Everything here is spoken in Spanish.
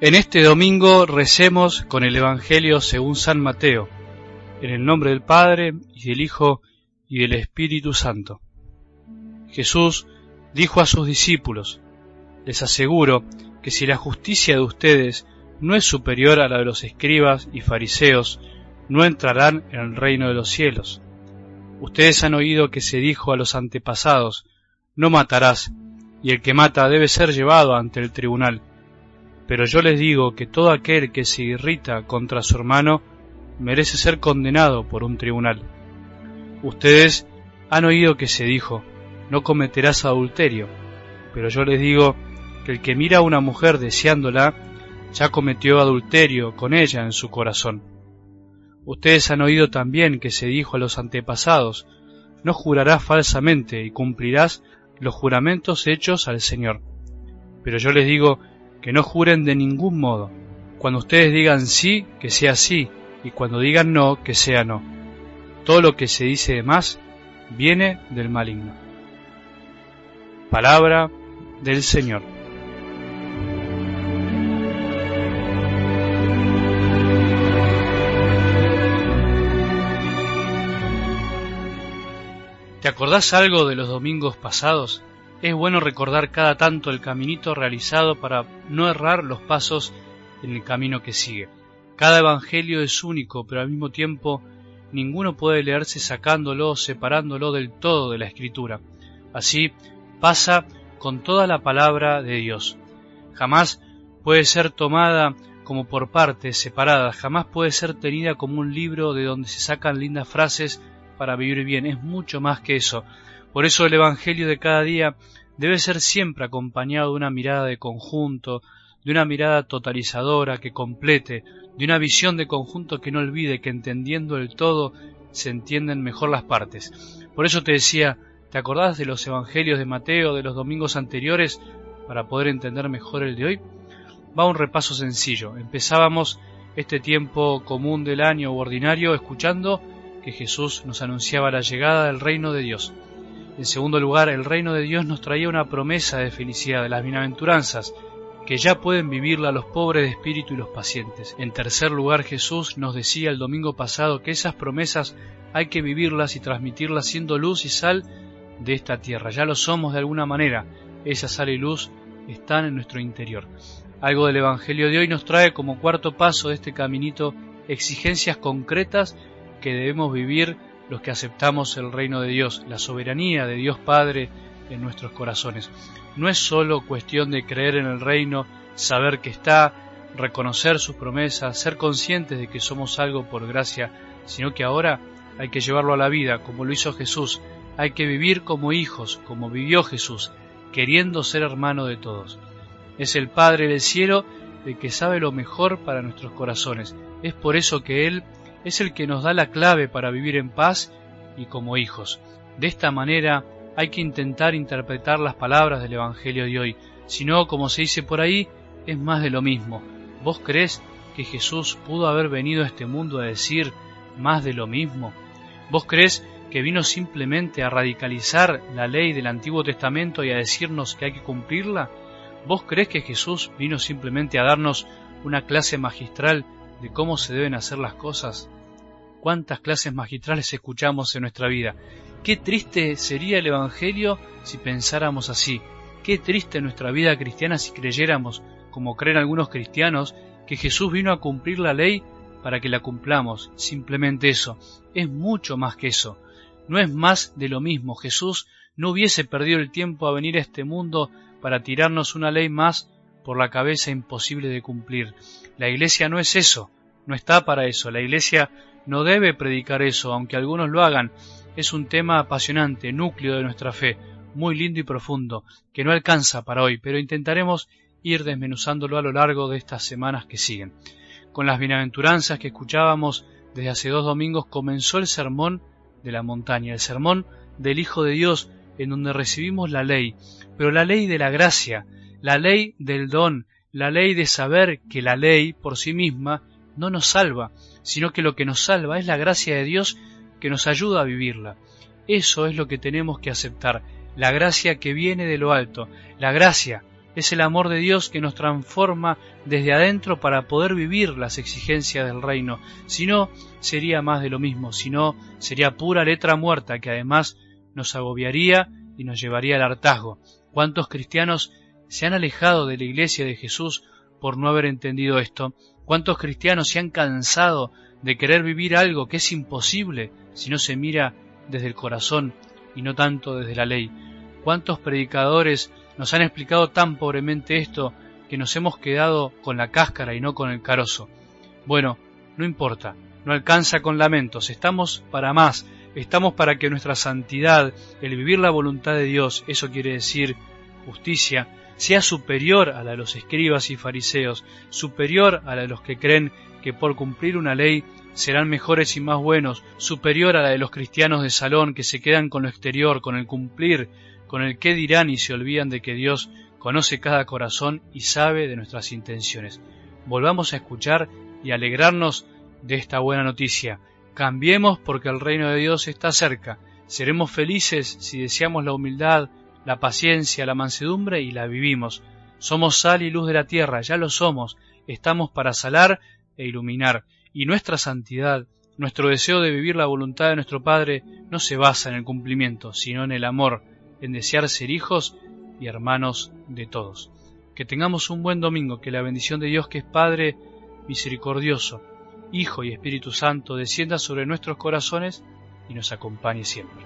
En este domingo recemos con el Evangelio según San Mateo, en el nombre del Padre y del Hijo y del Espíritu Santo. Jesús dijo a sus discípulos, les aseguro que si la justicia de ustedes no es superior a la de los escribas y fariseos, no entrarán en el reino de los cielos. Ustedes han oído que se dijo a los antepasados, no matarás, y el que mata debe ser llevado ante el tribunal. Pero yo les digo que todo aquel que se irrita contra su hermano merece ser condenado por un tribunal. Ustedes han oído que se dijo, no cometerás adulterio, pero yo les digo que el que mira a una mujer deseándola, ya cometió adulterio con ella en su corazón. Ustedes han oído también que se dijo a los antepasados, no jurarás falsamente y cumplirás los juramentos hechos al Señor. Pero yo les digo que no juren de ningún modo. Cuando ustedes digan sí, que sea sí, y cuando digan no, que sea no. Todo lo que se dice de más viene del maligno. Palabra del Señor. ¿Te acordás algo de los domingos pasados? Es bueno recordar cada tanto el caminito realizado para no errar los pasos en el camino que sigue. Cada evangelio es único, pero al mismo tiempo ninguno puede leerse sacándolo o separándolo del todo de la escritura. Así pasa con toda la palabra de Dios. Jamás puede ser tomada como por partes separadas, jamás puede ser tenida como un libro de donde se sacan lindas frases para vivir bien, es mucho más que eso. Por eso el Evangelio de cada día debe ser siempre acompañado de una mirada de conjunto, de una mirada totalizadora que complete, de una visión de conjunto que no olvide que entendiendo el todo se entienden mejor las partes. Por eso te decía, ¿te acordás de los Evangelios de Mateo de los domingos anteriores para poder entender mejor el de hoy? Va un repaso sencillo. Empezábamos este tiempo común del año o ordinario escuchando que Jesús nos anunciaba la llegada del reino de Dios. En segundo lugar, el reino de Dios nos traía una promesa de felicidad, de las bienaventuranzas, que ya pueden vivirla los pobres de espíritu y los pacientes. En tercer lugar, Jesús nos decía el domingo pasado que esas promesas hay que vivirlas y transmitirlas siendo luz y sal de esta tierra. Ya lo somos de alguna manera. Esa sal y luz están en nuestro interior. Algo del Evangelio de hoy nos trae como cuarto paso de este caminito exigencias concretas que debemos vivir los que aceptamos el reino de Dios, la soberanía de Dios Padre en nuestros corazones. No es solo cuestión de creer en el reino, saber que está, reconocer sus promesas, ser conscientes de que somos algo por gracia, sino que ahora hay que llevarlo a la vida, como lo hizo Jesús, hay que vivir como hijos, como vivió Jesús, queriendo ser hermano de todos. Es el Padre del cielo el que sabe lo mejor para nuestros corazones. Es por eso que Él es el que nos da la clave para vivir en paz y como hijos. De esta manera hay que intentar interpretar las palabras del Evangelio de hoy, si no, como se dice por ahí, es más de lo mismo. ¿Vos crees que Jesús pudo haber venido a este mundo a decir más de lo mismo? ¿Vos crees que vino simplemente a radicalizar la ley del Antiguo Testamento y a decirnos que hay que cumplirla? ¿Vos crees que Jesús vino simplemente a darnos una clase magistral de cómo se deben hacer las cosas. ¿Cuántas clases magistrales escuchamos en nuestra vida? Qué triste sería el Evangelio si pensáramos así. Qué triste nuestra vida cristiana si creyéramos, como creen algunos cristianos, que Jesús vino a cumplir la ley para que la cumplamos. Simplemente eso. Es mucho más que eso. No es más de lo mismo. Jesús no hubiese perdido el tiempo a venir a este mundo para tirarnos una ley más por la cabeza imposible de cumplir. La iglesia no es eso, no está para eso. La iglesia no debe predicar eso, aunque algunos lo hagan. Es un tema apasionante, núcleo de nuestra fe, muy lindo y profundo, que no alcanza para hoy, pero intentaremos ir desmenuzándolo a lo largo de estas semanas que siguen. Con las bienaventuranzas que escuchábamos desde hace dos domingos comenzó el sermón de la montaña, el sermón del Hijo de Dios, en donde recibimos la ley, pero la ley de la gracia, la ley del don, la ley de saber que la ley por sí misma no nos salva, sino que lo que nos salva es la gracia de Dios que nos ayuda a vivirla. Eso es lo que tenemos que aceptar, la gracia que viene de lo alto, la gracia, Es el amor de Dios que nos transforma desde adentro para poder vivir las exigencias del reino. Si no, sería más de lo mismo. Si no, sería pura letra muerta que además nos agobiaría y nos llevaría al hartazgo. ¿Cuántos cristianos se han alejado de la iglesia de Jesús por no haber entendido esto? ¿Cuántos cristianos se han cansado de querer vivir algo que es imposible si no se mira desde el corazón y no tanto desde la ley? ¿Cuántos predicadores nos han explicado tan pobremente esto que nos hemos quedado con la cáscara y no con el carozo? Bueno, no importa, no alcanza con lamentos, estamos para más, estamos para que nuestra santidad, el vivir la voluntad de Dios, eso quiere decir justicia, sea superior a la de los escribas y fariseos, superior a la de los que creen que por cumplir una ley serán mejores y más buenos, superior a la de los cristianos de salón que se quedan con lo exterior, con el cumplir, con el qué dirán y se olvidan de que Dios conoce cada corazón y sabe de nuestras intenciones. Volvamos a escuchar y alegrarnos de esta buena noticia. Cambiemos porque el reino de Dios está cerca. Seremos felices si deseamos la humildad, la paciencia, la mansedumbre y la vivimos. Somos sal y luz de la tierra, ya lo somos. Estamos para salar e iluminar. Y nuestra santidad, nuestro deseo de vivir la voluntad de nuestro Padre, no se basa en el cumplimiento, sino en el amor, en desear ser hijos y hermanos de todos. Que tengamos un buen domingo, que la bendición de Dios que es Padre misericordioso, Hijo y Espíritu Santo descienda sobre nuestros corazones y nos acompañe siempre.